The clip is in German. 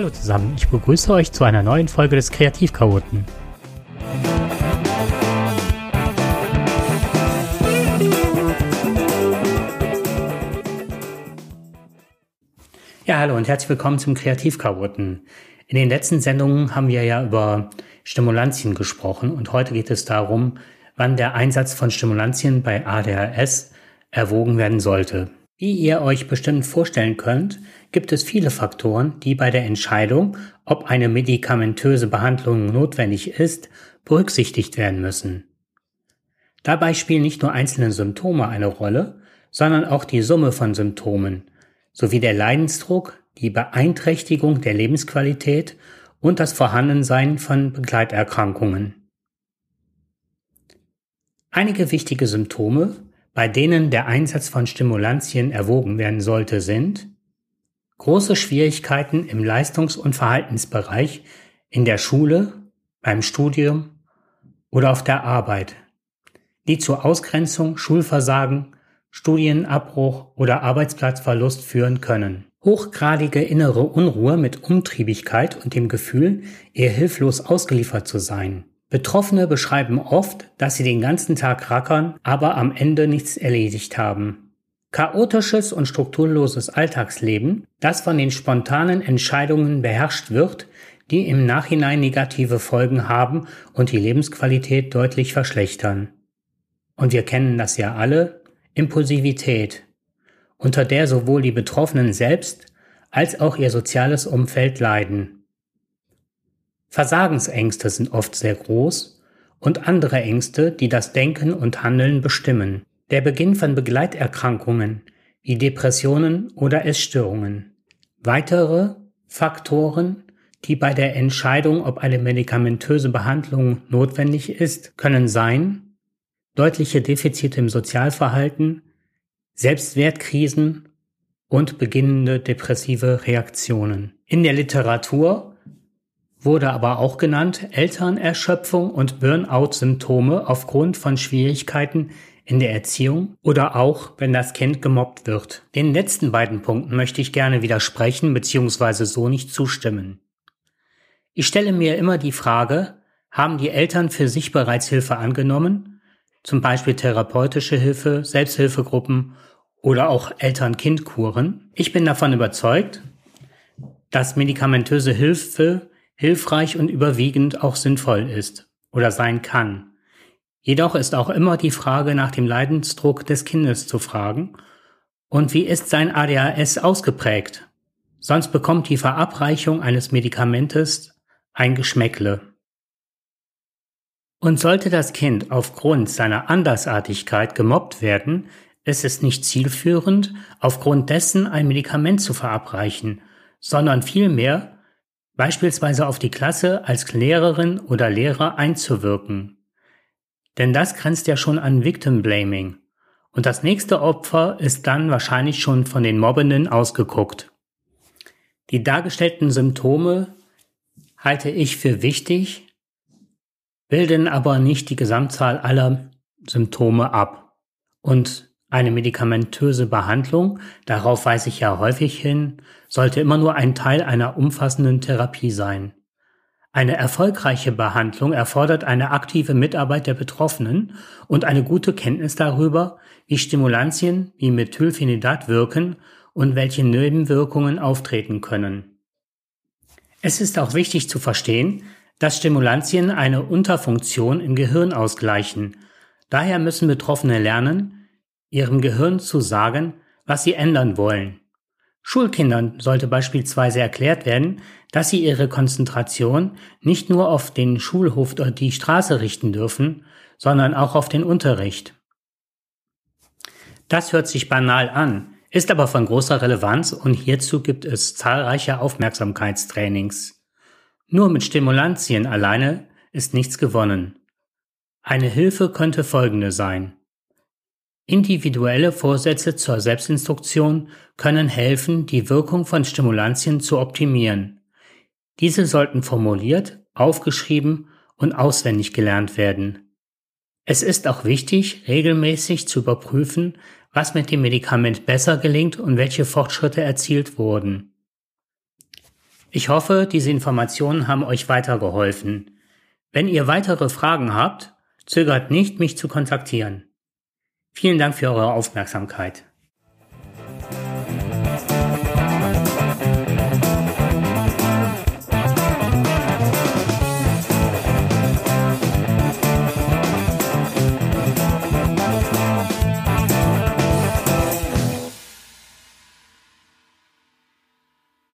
Hallo zusammen, ich begrüße euch zu einer neuen Folge des Kreativchaoten. Ja, hallo und herzlich willkommen zum Kreativchaoten. In den letzten Sendungen haben wir ja über Stimulantien gesprochen und heute geht es darum, wann der Einsatz von Stimulantien bei ADHS erwogen werden sollte. Wie ihr euch bestimmt vorstellen könnt, gibt es viele Faktoren, die bei der Entscheidung, ob eine medikamentöse Behandlung notwendig ist, berücksichtigt werden müssen. Dabei spielen nicht nur einzelne Symptome eine Rolle, sondern auch die Summe von Symptomen sowie der Leidensdruck, die Beeinträchtigung der Lebensqualität und das Vorhandensein von Begleiterkrankungen. Einige wichtige Symptome, bei denen der Einsatz von Stimulantien erwogen werden sollte, sind große Schwierigkeiten im Leistungs- und Verhaltensbereich in der Schule, beim Studium oder auf der Arbeit, die zu Ausgrenzung, Schulversagen, Studienabbruch oder Arbeitsplatzverlust führen können. Hochgradige innere Unruhe mit Umtriebigkeit und dem Gefühl, eher hilflos ausgeliefert zu sein. Betroffene beschreiben oft, dass sie den ganzen Tag rackern, aber am Ende nichts erledigt haben. Chaotisches und strukturloses Alltagsleben, das von den spontanen Entscheidungen beherrscht wird, die im Nachhinein negative Folgen haben und die Lebensqualität deutlich verschlechtern. Und wir kennen das ja alle, Impulsivität, unter der sowohl die Betroffenen selbst als auch ihr soziales Umfeld leiden. Versagensängste sind oft sehr groß und andere Ängste, die das Denken und Handeln bestimmen. Der Beginn von Begleiterkrankungen wie Depressionen oder Essstörungen. Weitere Faktoren, die bei der Entscheidung, ob eine medikamentöse Behandlung notwendig ist, können sein deutliche Defizite im Sozialverhalten, Selbstwertkrisen und beginnende depressive Reaktionen. In der Literatur wurde aber auch genannt Elternerschöpfung und Burnout-Symptome aufgrund von Schwierigkeiten in der Erziehung oder auch, wenn das Kind gemobbt wird. Den letzten beiden Punkten möchte ich gerne widersprechen bzw. so nicht zustimmen. Ich stelle mir immer die Frage, haben die Eltern für sich bereits Hilfe angenommen, zum Beispiel therapeutische Hilfe, Selbsthilfegruppen oder auch Eltern-Kind-Kuren. Ich bin davon überzeugt, dass medikamentöse Hilfe hilfreich und überwiegend auch sinnvoll ist oder sein kann. Jedoch ist auch immer die Frage nach dem Leidensdruck des Kindes zu fragen und wie ist sein ADHS ausgeprägt? Sonst bekommt die Verabreichung eines Medikamentes ein Geschmäckle. Und sollte das Kind aufgrund seiner Andersartigkeit gemobbt werden, ist es nicht zielführend, aufgrund dessen ein Medikament zu verabreichen, sondern vielmehr beispielsweise auf die Klasse als Lehrerin oder Lehrer einzuwirken. Denn das grenzt ja schon an Victim Blaming. Und das nächste Opfer ist dann wahrscheinlich schon von den Mobbenden ausgeguckt. Die dargestellten Symptome halte ich für wichtig, bilden aber nicht die Gesamtzahl aller Symptome ab. Und eine medikamentöse Behandlung, darauf weise ich ja häufig hin, sollte immer nur ein Teil einer umfassenden Therapie sein. Eine erfolgreiche Behandlung erfordert eine aktive Mitarbeit der Betroffenen und eine gute Kenntnis darüber, wie Stimulantien wie Methylphenidat wirken und welche Nebenwirkungen auftreten können. Es ist auch wichtig zu verstehen, dass Stimulantien eine Unterfunktion im Gehirn ausgleichen. Daher müssen Betroffene lernen, ihrem Gehirn zu sagen, was sie ändern wollen. Schulkindern sollte beispielsweise erklärt werden, dass sie ihre Konzentration nicht nur auf den Schulhof oder die Straße richten dürfen, sondern auch auf den Unterricht. Das hört sich banal an, ist aber von großer Relevanz und hierzu gibt es zahlreiche Aufmerksamkeitstrainings. Nur mit Stimulantien alleine ist nichts gewonnen. Eine Hilfe könnte folgende sein. Individuelle Vorsätze zur Selbstinstruktion können helfen, die Wirkung von Stimulantien zu optimieren. Diese sollten formuliert, aufgeschrieben und auswendig gelernt werden. Es ist auch wichtig, regelmäßig zu überprüfen, was mit dem Medikament besser gelingt und welche Fortschritte erzielt wurden. Ich hoffe, diese Informationen haben euch weitergeholfen. Wenn ihr weitere Fragen habt, zögert nicht, mich zu kontaktieren. Vielen Dank für eure Aufmerksamkeit.